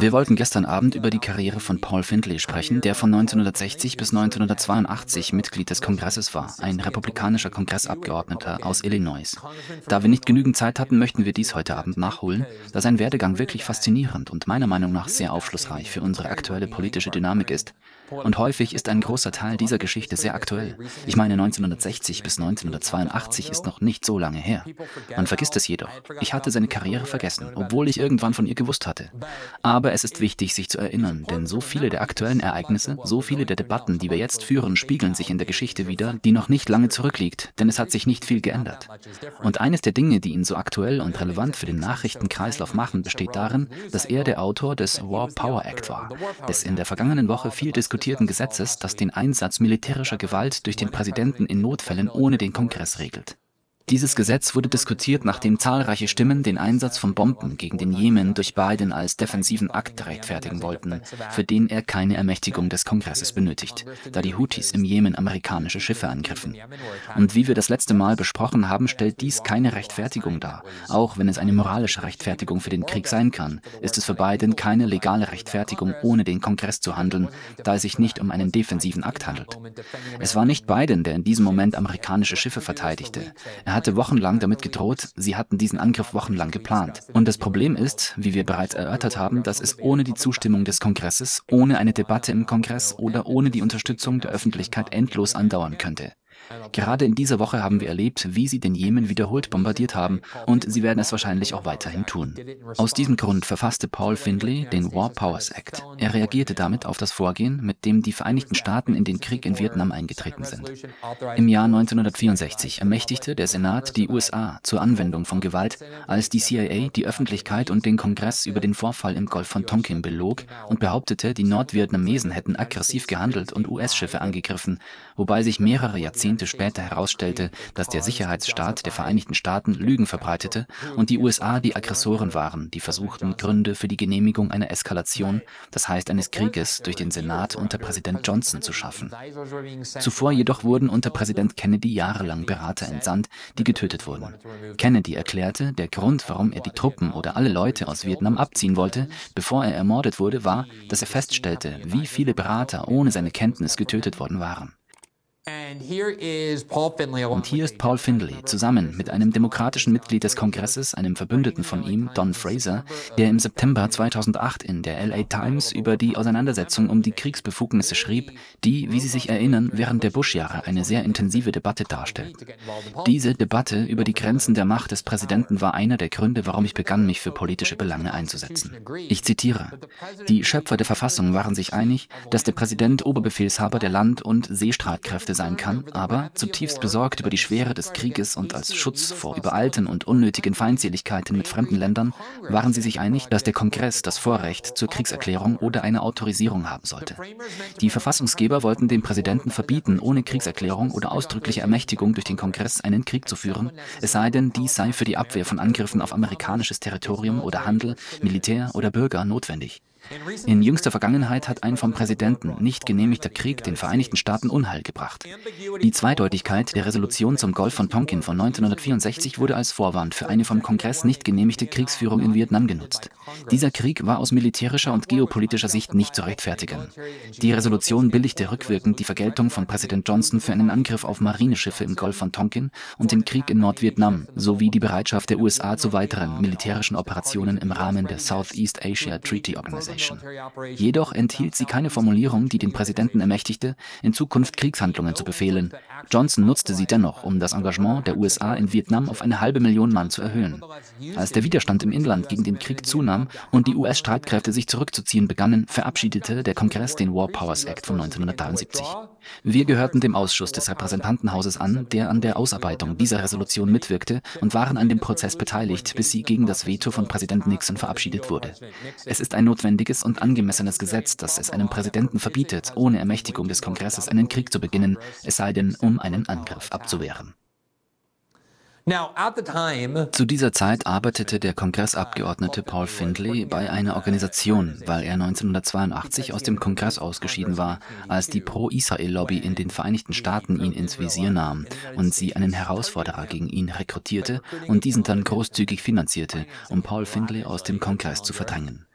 Wir wollten gestern Abend über die Karriere von Paul Findlay sprechen, der von 1960 bis 1982 Mitglied des Kongresses war, ein republikanischer Kongressabgeordneter aus Illinois. Da wir nicht genügend Zeit hatten, möchten wir dies heute Abend nachholen, da sein Werdegang wirklich faszinierend und meiner Meinung nach sehr aufschlussreich für unsere aktuelle politische Dynamik ist. Und häufig ist ein großer Teil dieser Geschichte sehr aktuell. Ich meine, 1960 bis 1982 ist noch nicht so lange her. Man vergisst es jedoch. Ich hatte seine Karriere vergessen, obwohl ich irgendwann von ihr gewusst hatte. Aber es ist wichtig, sich zu erinnern, denn so viele der aktuellen Ereignisse, so viele der Debatten, die wir jetzt führen, spiegeln sich in der Geschichte wieder, die noch nicht lange zurückliegt, denn es hat sich nicht viel geändert. Und eines der Dinge, die ihn so aktuell und relevant für den Nachrichtenkreislauf machen, besteht darin, dass er der Autor des War Power Act war, des in der vergangenen Woche viel diskutierten Gesetzes, das den Einsatz militärischer Gewalt durch den Präsidenten in Notfällen ohne den Kongress regelt. Dieses Gesetz wurde diskutiert, nachdem zahlreiche Stimmen den Einsatz von Bomben gegen den Jemen durch Biden als defensiven Akt rechtfertigen wollten, für den er keine Ermächtigung des Kongresses benötigt, da die Houthis im Jemen amerikanische Schiffe angriffen. Und wie wir das letzte Mal besprochen haben, stellt dies keine Rechtfertigung dar. Auch wenn es eine moralische Rechtfertigung für den Krieg sein kann, ist es für Biden keine legale Rechtfertigung, ohne den Kongress zu handeln, da es sich nicht um einen defensiven Akt handelt. Es war nicht Biden, der in diesem Moment amerikanische Schiffe verteidigte. Er hatte wochenlang damit gedroht, sie hatten diesen Angriff wochenlang geplant. Und das Problem ist, wie wir bereits erörtert haben, dass es ohne die Zustimmung des Kongresses, ohne eine Debatte im Kongress oder ohne die Unterstützung der Öffentlichkeit endlos andauern könnte. Gerade in dieser Woche haben wir erlebt, wie sie den Jemen wiederholt bombardiert haben und sie werden es wahrscheinlich auch weiterhin tun. Aus diesem Grund verfasste Paul Findlay den War Powers Act. Er reagierte damit auf das Vorgehen, mit dem die Vereinigten Staaten in den Krieg in Vietnam eingetreten sind. Im Jahr 1964 ermächtigte der Senat die USA zur Anwendung von Gewalt, als die CIA die Öffentlichkeit und den Kongress über den Vorfall im Golf von Tonkin belog und behauptete, die Nordvietnamesen hätten aggressiv gehandelt und US-Schiffe angegriffen, wobei sich mehrere Jahrzehnte Jahrzehnte später herausstellte, dass der Sicherheitsstaat der Vereinigten Staaten Lügen verbreitete und die USA die Aggressoren waren, die versuchten, Gründe für die Genehmigung einer Eskalation, das heißt eines Krieges, durch den Senat unter Präsident Johnson zu schaffen. Zuvor jedoch wurden unter Präsident Kennedy jahrelang Berater entsandt, die getötet wurden. Kennedy erklärte, der Grund, warum er die Truppen oder alle Leute aus Vietnam abziehen wollte, bevor er ermordet wurde, war, dass er feststellte, wie viele Berater ohne seine Kenntnis getötet worden waren. Und hier ist Paul Findlay zusammen mit einem demokratischen Mitglied des Kongresses, einem Verbündeten von ihm, Don Fraser, der im September 2008 in der LA Times über die Auseinandersetzung um die Kriegsbefugnisse schrieb, die, wie Sie sich erinnern, während der Bush-Jahre eine sehr intensive Debatte darstellt. Diese Debatte über die Grenzen der Macht des Präsidenten war einer der Gründe, warum ich begann, mich für politische Belange einzusetzen. Ich zitiere: Die Schöpfer der Verfassung waren sich einig, dass der Präsident Oberbefehlshaber der Land- und Seestreitkräfte sein kann, aber zutiefst besorgt über die Schwere des Krieges und als Schutz vor überalten und unnötigen Feindseligkeiten mit fremden Ländern waren sie sich einig, dass der Kongress das Vorrecht zur Kriegserklärung oder einer Autorisierung haben sollte. Die Verfassungsgeber wollten dem Präsidenten verbieten, ohne Kriegserklärung oder ausdrückliche Ermächtigung durch den Kongress einen Krieg zu führen, es sei denn, dies sei für die Abwehr von Angriffen auf amerikanisches Territorium oder Handel, Militär oder Bürger notwendig. In jüngster Vergangenheit hat ein vom Präsidenten nicht genehmigter Krieg den Vereinigten Staaten Unheil gebracht. Die Zweideutigkeit der Resolution zum Golf von Tonkin von 1964 wurde als Vorwand für eine vom Kongress nicht genehmigte Kriegsführung in Vietnam genutzt. Dieser Krieg war aus militärischer und geopolitischer Sicht nicht zu rechtfertigen. Die Resolution billigte rückwirkend die Vergeltung von Präsident Johnson für einen Angriff auf Marineschiffe im Golf von Tonkin und den Krieg in Nordvietnam sowie die Bereitschaft der USA zu weiteren militärischen Operationen im Rahmen der Southeast Asia Treaty Organization. Organization. Jedoch enthielt sie keine Formulierung, die den Präsidenten ermächtigte, in Zukunft Kriegshandlungen zu befehlen. Johnson nutzte sie dennoch, um das Engagement der USA in Vietnam auf eine halbe Million Mann zu erhöhen. Als der Widerstand im Inland gegen den Krieg zunahm und die US-Streitkräfte sich zurückzuziehen begannen, verabschiedete der Kongress den War Powers Act von 1973. Wir gehörten dem Ausschuss des Repräsentantenhauses an, der an der Ausarbeitung dieser Resolution mitwirkte und waren an dem Prozess beteiligt, bis sie gegen das Veto von Präsident Nixon verabschiedet wurde. Es ist ein notwendiges und angemessenes Gesetz, das es einem Präsidenten verbietet, ohne Ermächtigung des Kongresses einen Krieg zu beginnen, es sei denn, um einen Angriff abzuwehren. Zu dieser Zeit arbeitete der Kongressabgeordnete Paul Findlay bei einer Organisation, weil er 1982 aus dem Kongress ausgeschieden war, als die Pro-Israel-Lobby in den Vereinigten Staaten ihn ins Visier nahm und sie einen Herausforderer gegen ihn rekrutierte und diesen dann großzügig finanzierte, um Paul Findlay aus dem Kongress zu verdrängen.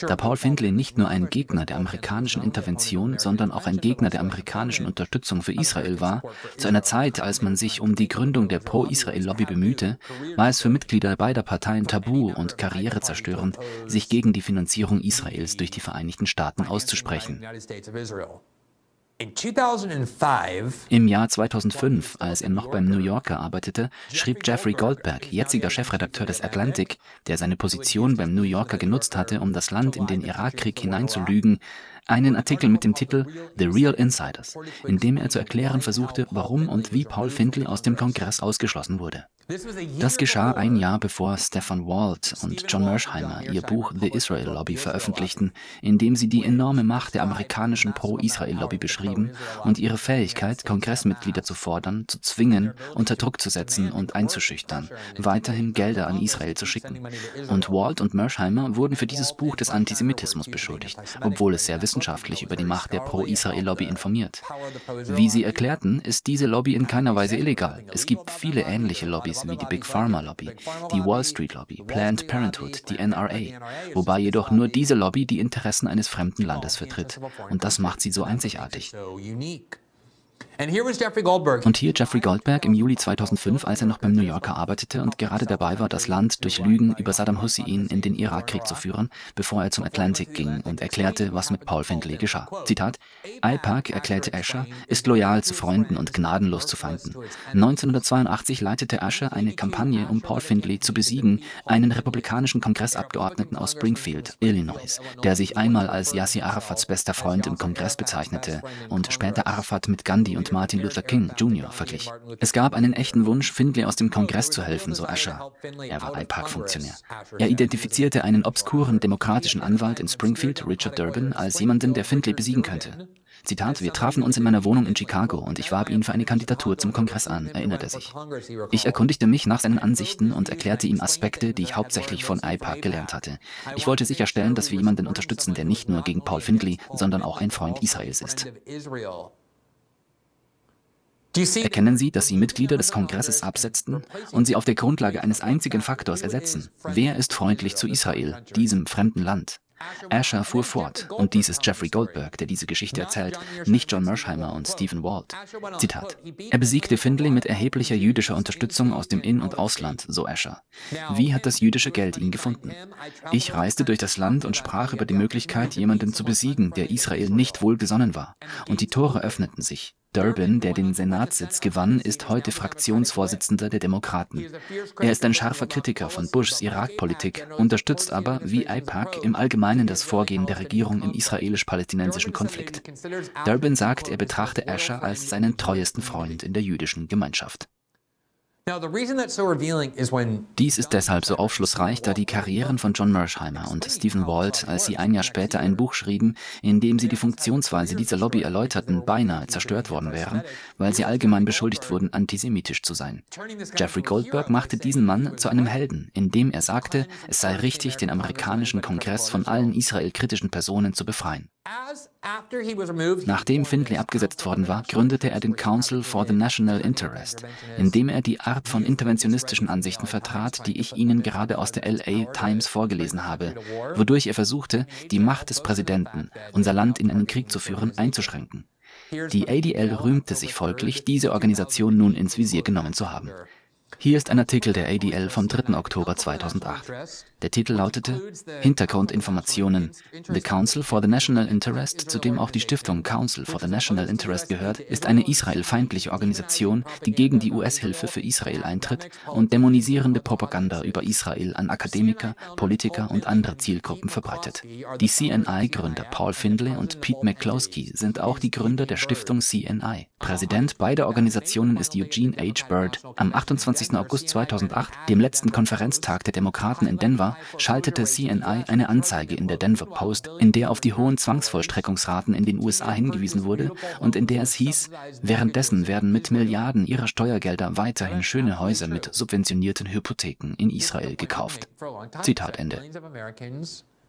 Da Paul Findlay nicht nur ein Gegner der amerikanischen Intervention, sondern auch ein Gegner der amerikanischen Unterstützung für Israel war, zu einer Zeit, als man sich um die Gründung der Pro-Israel-Lobby bemühte, war es für Mitglieder beider Parteien tabu und karrierezerstörend, sich gegen die Finanzierung Israels durch die Vereinigten Staaten auszusprechen. Im Jahr 2005, als er noch beim New Yorker arbeitete, schrieb Jeffrey Goldberg, jetziger Chefredakteur des Atlantic, der seine Position beim New Yorker genutzt hatte, um das Land in den Irakkrieg hineinzulügen, einen Artikel mit dem Titel The Real Insiders, in dem er zu erklären versuchte, warum und wie Paul Findlay aus dem Kongress ausgeschlossen wurde. Das geschah ein Jahr bevor Stefan Walt und John Mersheimer ihr Buch The Israel Lobby veröffentlichten, in dem sie die enorme Macht der amerikanischen Pro-Israel-Lobby beschrieben und ihre Fähigkeit, Kongressmitglieder zu fordern, zu zwingen, unter Druck zu setzen und einzuschüchtern, weiterhin Gelder an Israel zu schicken. Und Walt und Mersheimer wurden für dieses Buch des Antisemitismus beschuldigt, obwohl es sehr wissenschaftlich über die Macht der Pro-Israel-Lobby informiert. Wie sie erklärten, ist diese Lobby in keiner Weise illegal. Es gibt viele ähnliche Lobbys Lobbys wie die Big Pharma Lobby, die Wall Street Lobby, Planned Parenthood, die NRA, wobei jedoch nur diese Lobby die Interessen eines fremden Landes vertritt. Und das macht sie so einzigartig. Und hier Jeffrey Goldberg im Juli 2005, als er noch beim New Yorker arbeitete und gerade dabei war, das Land durch Lügen über Saddam Hussein in den Irakkrieg zu führen, bevor er zum Atlantic ging und erklärte, was mit Paul Findlay geschah. Zitat: AIPAC, erklärte Asher, ist loyal zu Freunden und gnadenlos zu Feinden. 1982 leitete Asher eine Kampagne, um Paul Findlay zu besiegen, einen republikanischen Kongressabgeordneten aus Springfield, Illinois, der sich einmal als Yasser Arafats bester Freund im Kongress bezeichnete und später Arafat mit Gandhi und und Martin Luther King Jr. verglich. Es gab einen echten Wunsch, Findlay aus dem Kongress zu helfen, so Asher. Er war IPAC-Funktionär. Er identifizierte einen obskuren demokratischen Anwalt in Springfield, Richard Durbin, als jemanden, der Findlay besiegen könnte. Zitat, wir trafen uns in meiner Wohnung in Chicago und ich warb ihn für eine Kandidatur zum Kongress an, erinnert er sich. Ich erkundigte mich nach seinen Ansichten und erklärte ihm Aspekte, die ich hauptsächlich von IPAC gelernt hatte. Ich wollte sicherstellen, dass wir jemanden unterstützen, der nicht nur gegen Paul Findlay, sondern auch ein Freund Israels ist. Erkennen Sie, dass Sie Mitglieder des Kongresses absetzten und sie auf der Grundlage eines einzigen Faktors ersetzen. Wer ist freundlich zu Israel, diesem fremden Land? Asher fuhr fort, und dies ist Jeffrey Goldberg, der diese Geschichte erzählt, nicht John Mersheimer und Stephen Walt. Zitat. Er besiegte Findlay mit erheblicher jüdischer Unterstützung aus dem In- und Ausland, so Asher. Wie hat das jüdische Geld ihn gefunden? Ich reiste durch das Land und sprach über die Möglichkeit, jemanden zu besiegen, der Israel nicht wohlgesonnen war. Und die Tore öffneten sich. Durbin, der den Senatssitz gewann, ist heute Fraktionsvorsitzender der Demokraten. Er ist ein scharfer Kritiker von Bushs Irakpolitik, unterstützt aber, wie IPAC, im Allgemeinen das Vorgehen der Regierung im israelisch-palästinensischen Konflikt. Durbin sagt, er betrachte Asher als seinen treuesten Freund in der jüdischen Gemeinschaft. Dies ist deshalb so aufschlussreich, da die Karrieren von John Mersheimer und Stephen Walt, als sie ein Jahr später ein Buch schrieben, in dem sie die Funktionsweise dieser Lobby erläuterten, beinahe zerstört worden wären, weil sie allgemein beschuldigt wurden, antisemitisch zu sein. Jeffrey Goldberg machte diesen Mann zu einem Helden, indem er sagte, es sei richtig, den amerikanischen Kongress von allen israelkritischen Personen zu befreien. Nachdem Findlay abgesetzt worden war, gründete er den Council for the National Interest, in dem er die Art von interventionistischen Ansichten vertrat, die ich Ihnen gerade aus der LA Times vorgelesen habe, wodurch er versuchte, die Macht des Präsidenten, unser Land in einen Krieg zu führen, einzuschränken. Die ADL rühmte sich folglich, diese Organisation nun ins Visier genommen zu haben. Hier ist ein Artikel der ADL vom 3. Oktober 2008. Der Titel lautete Hintergrundinformationen. The Council for the National Interest, zu dem auch die Stiftung Council for the National Interest gehört, ist eine israelfeindliche Organisation, die gegen die US-Hilfe für Israel eintritt und dämonisierende Propaganda über Israel an Akademiker, Politiker und andere Zielgruppen verbreitet. Die CNI-Gründer Paul Findlay und Pete McCloskey sind auch die Gründer der Stiftung CNI. Präsident beider Organisationen ist Eugene H. Bird. Am 28. August 2008, dem letzten Konferenztag der Demokraten in Denver, schaltete CNI eine Anzeige in der Denver Post, in der auf die hohen Zwangsvollstreckungsraten in den USA hingewiesen wurde und in der es hieß, währenddessen werden mit Milliarden ihrer Steuergelder weiterhin schöne Häuser mit subventionierten Hypotheken in Israel gekauft. Zitat Ende.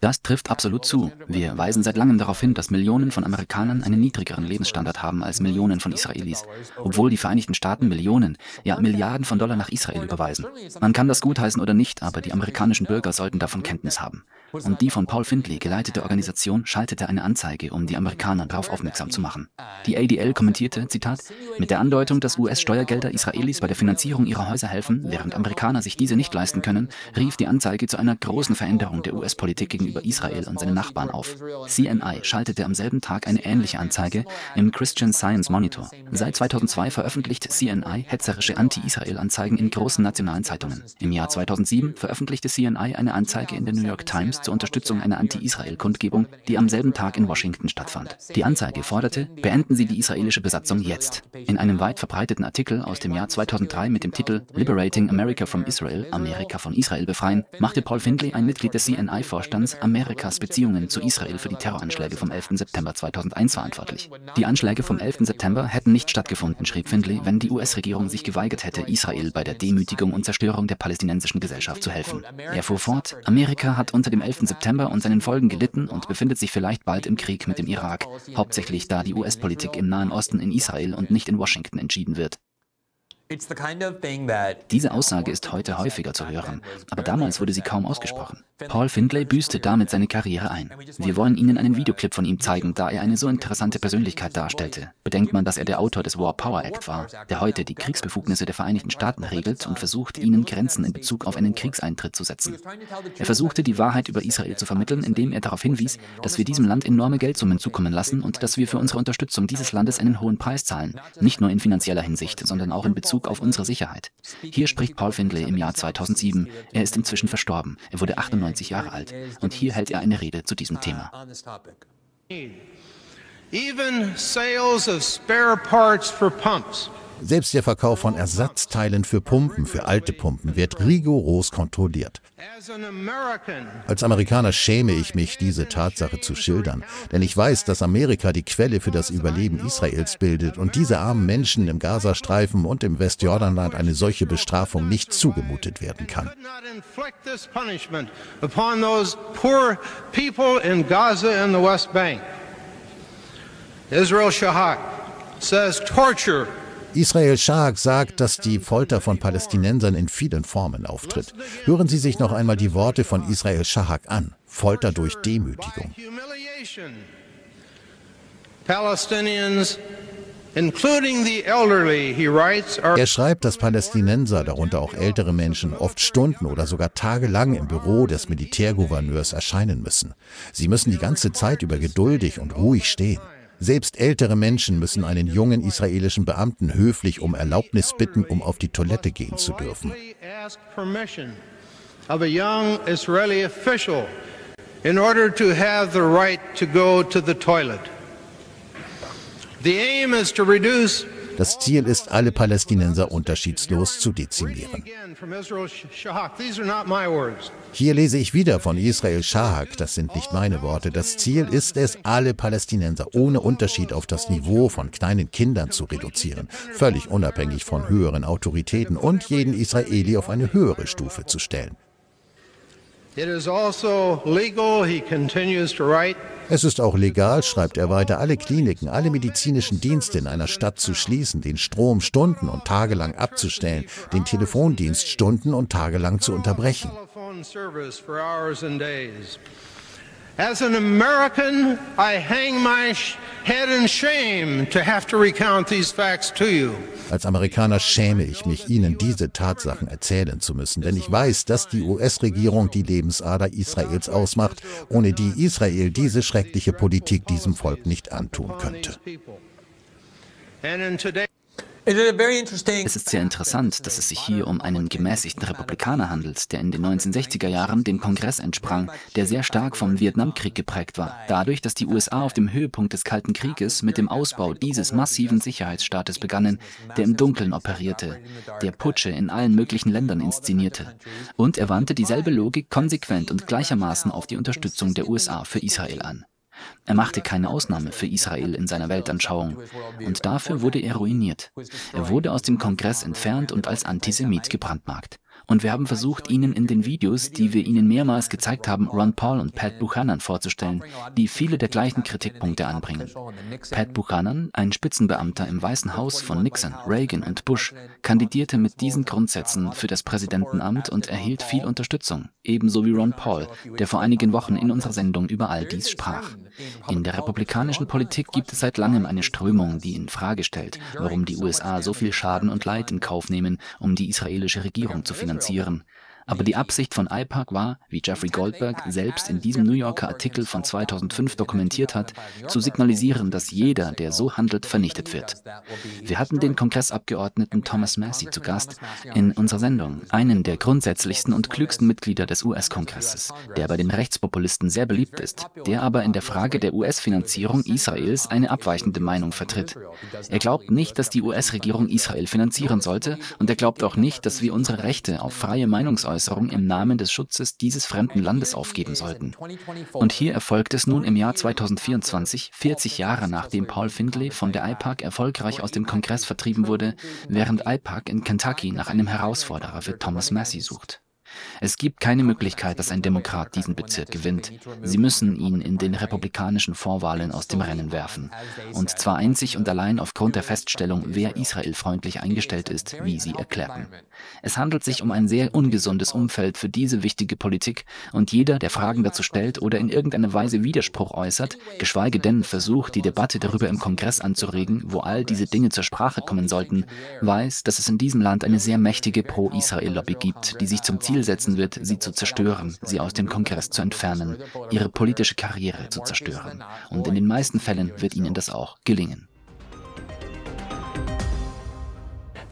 Das trifft absolut zu. Wir weisen seit langem darauf hin, dass Millionen von Amerikanern einen niedrigeren Lebensstandard haben als Millionen von Israelis, obwohl die Vereinigten Staaten Millionen, ja Milliarden von Dollar nach Israel überweisen. Man kann das gutheißen oder nicht, aber die amerikanischen Bürger sollten davon Kenntnis haben. Und die von Paul Findlay geleitete Organisation schaltete eine Anzeige, um die Amerikaner darauf aufmerksam zu machen. Die ADL kommentierte, Zitat, mit der Andeutung, dass US-Steuergelder Israelis bei der Finanzierung ihrer Häuser helfen, während Amerikaner sich diese nicht leisten können, rief die Anzeige zu einer großen Veränderung der US-Politik gegenüber Israel und seinen Nachbarn auf. CNI schaltete am selben Tag eine ähnliche Anzeige im Christian Science Monitor. Seit 2002 veröffentlicht CNI hetzerische Anti-Israel-Anzeigen in großen nationalen Zeitungen. Im Jahr 2007 veröffentlichte CNI eine Anzeige in der New York Times zur Unterstützung einer Anti-Israel-Kundgebung, die am selben Tag in Washington stattfand. Die Anzeige forderte, beenden Sie die israelische Besatzung jetzt. In einem weit verbreiteten Artikel aus dem Jahr 2003 mit dem Titel Liberating America from Israel, Amerika von Israel befreien, machte Paul Findlay, ein Mitglied des CNI-Vorstands, Amerikas Beziehungen zu Israel für die Terroranschläge vom 11. September 2001 verantwortlich. Die Anschläge vom 11. September hätten nicht stattgefunden, schrieb Findlay, wenn die US-Regierung sich geweigert hätte, Israel bei der Demütigung und Zerstörung der palästinensischen Gesellschaft zu helfen. Er fuhr fort, Amerika hat unter dem 11. 11. September und seinen Folgen gelitten und befindet sich vielleicht bald im Krieg mit dem Irak, hauptsächlich da die US-Politik im Nahen Osten in Israel und nicht in Washington entschieden wird. Diese Aussage ist heute häufiger zu hören, aber damals wurde sie kaum ausgesprochen. Paul Findlay büßte damit seine Karriere ein. Wir wollen Ihnen einen Videoclip von ihm zeigen, da er eine so interessante Persönlichkeit darstellte. Bedenkt man, dass er der Autor des War Power Act war, der heute die Kriegsbefugnisse der Vereinigten Staaten regelt und versucht, ihnen Grenzen in Bezug auf einen Kriegseintritt zu setzen. Er versuchte, die Wahrheit über Israel zu vermitteln, indem er darauf hinwies, dass wir diesem Land enorme Geldsummen zukommen lassen und dass wir für unsere Unterstützung dieses Landes einen hohen Preis zahlen, nicht nur in finanzieller Hinsicht, sondern auch in Bezug Bezug auf unsere Sicherheit. Hier spricht Paul Findlay im Jahr 2007. Er ist inzwischen verstorben. Er wurde 98 Jahre alt. Und hier hält er eine Rede zu diesem Thema. Even sales of spare parts for pumps selbst der Verkauf von Ersatzteilen für Pumpen, für alte Pumpen, wird rigoros kontrolliert. Als Amerikaner schäme ich mich, diese Tatsache zu schildern, denn ich weiß, dass Amerika die Quelle für das Überleben Israels bildet und diese armen Menschen im Gazastreifen und im Westjordanland eine solche Bestrafung nicht zugemutet werden kann. Israel Shahak says torture Israel Shahak sagt, dass die Folter von Palästinensern in vielen Formen auftritt. Hören Sie sich noch einmal die Worte von Israel Shahak an. Folter durch Demütigung. Palestinians er schreibt, dass Palästinenser, darunter auch ältere Menschen, oft Stunden oder sogar tagelang im Büro des Militärgouverneurs erscheinen müssen. Sie müssen die ganze Zeit über geduldig und ruhig stehen. Selbst ältere Menschen müssen einen jungen israelischen Beamten höflich um Erlaubnis bitten, um auf die Toilette gehen zu dürfen. in order to have the right to go to the toilet. The aim is to reduce das Ziel ist, alle Palästinenser unterschiedslos zu dezimieren. Hier lese ich wieder von Israel Shahak, das sind nicht meine Worte. Das Ziel ist es, alle Palästinenser ohne Unterschied auf das Niveau von kleinen Kindern zu reduzieren, völlig unabhängig von höheren Autoritäten und jeden Israeli auf eine höhere Stufe zu stellen. Es ist auch legal, schreibt er weiter, alle Kliniken, alle medizinischen Dienste in einer Stadt zu schließen, den Strom stunden und tagelang abzustellen, den Telefondienst stunden und tagelang zu unterbrechen. As an American, I hang my head in shame to have to recount these facts to you. Als Amerikaner schäme ich mich, Ihnen diese Tatsachen erzählen zu müssen, denn ich weiß, dass die US-Regierung die Lebensader Israels ausmacht, ohne die Israel diese schreckliche Politik diesem Volk nicht antun könnte. Es ist sehr interessant, dass es sich hier um einen gemäßigten Republikaner handelt, der in den 1960er Jahren dem Kongress entsprang, der sehr stark vom Vietnamkrieg geprägt war. Dadurch, dass die USA auf dem Höhepunkt des Kalten Krieges mit dem Ausbau dieses massiven Sicherheitsstaates begannen, der im Dunkeln operierte, der Putsche in allen möglichen Ländern inszenierte. Und er wandte dieselbe Logik konsequent und gleichermaßen auf die Unterstützung der USA für Israel an. Er machte keine Ausnahme für Israel in seiner Weltanschauung und dafür wurde er ruiniert. Er wurde aus dem Kongress entfernt und als Antisemit gebrandmarkt. Und wir haben versucht, Ihnen in den Videos, die wir Ihnen mehrmals gezeigt haben, Ron Paul und Pat Buchanan vorzustellen, die viele der gleichen Kritikpunkte anbringen. Pat Buchanan, ein Spitzenbeamter im Weißen Haus von Nixon, Reagan und Bush, kandidierte mit diesen Grundsätzen für das Präsidentenamt und erhielt viel Unterstützung, ebenso wie Ron Paul, der vor einigen Wochen in unserer Sendung über all dies sprach. In der republikanischen Politik gibt es seit langem eine Strömung, die in Frage stellt, warum die USA so viel Schaden und Leid in Kauf nehmen, um die israelische Regierung zu finanzieren finanzieren. Aber die Absicht von IPAC war, wie Jeffrey Goldberg selbst in diesem New Yorker Artikel von 2005 dokumentiert hat, zu signalisieren, dass jeder, der so handelt, vernichtet wird. Wir hatten den Kongressabgeordneten Thomas Massey zu Gast in unserer Sendung, einen der grundsätzlichsten und klügsten Mitglieder des US-Kongresses, der bei den Rechtspopulisten sehr beliebt ist, der aber in der Frage der US-Finanzierung Israels eine abweichende Meinung vertritt. Er glaubt nicht, dass die US-Regierung Israel finanzieren sollte und er glaubt auch nicht, dass wir unsere Rechte auf freie Meinungsäußerung Äußerung im Namen des Schutzes dieses fremden Landes aufgeben sollten. Und hier erfolgt es nun im Jahr 2024, 40 Jahre nachdem Paul Findlay von der IPAC erfolgreich aus dem Kongress vertrieben wurde, während IPAC in Kentucky nach einem Herausforderer für Thomas Massey sucht. Es gibt keine Möglichkeit, dass ein Demokrat diesen Bezirk gewinnt. Sie müssen ihn in den republikanischen Vorwahlen aus dem Rennen werfen. Und zwar einzig und allein aufgrund der Feststellung, wer israelfreundlich eingestellt ist, wie sie erklärten. Es handelt sich um ein sehr ungesundes Umfeld für diese wichtige Politik und jeder, der Fragen dazu stellt oder in irgendeiner Weise Widerspruch äußert, geschweige denn versucht, die Debatte darüber im Kongress anzuregen, wo all diese Dinge zur Sprache kommen sollten, weiß, dass es in diesem Land eine sehr mächtige Pro-Israel-Lobby gibt, die sich zum Ziel setzen wird, sie zu zerstören, sie aus dem Kongress zu entfernen, ihre politische Karriere zu zerstören. Und in den meisten Fällen wird ihnen das auch gelingen.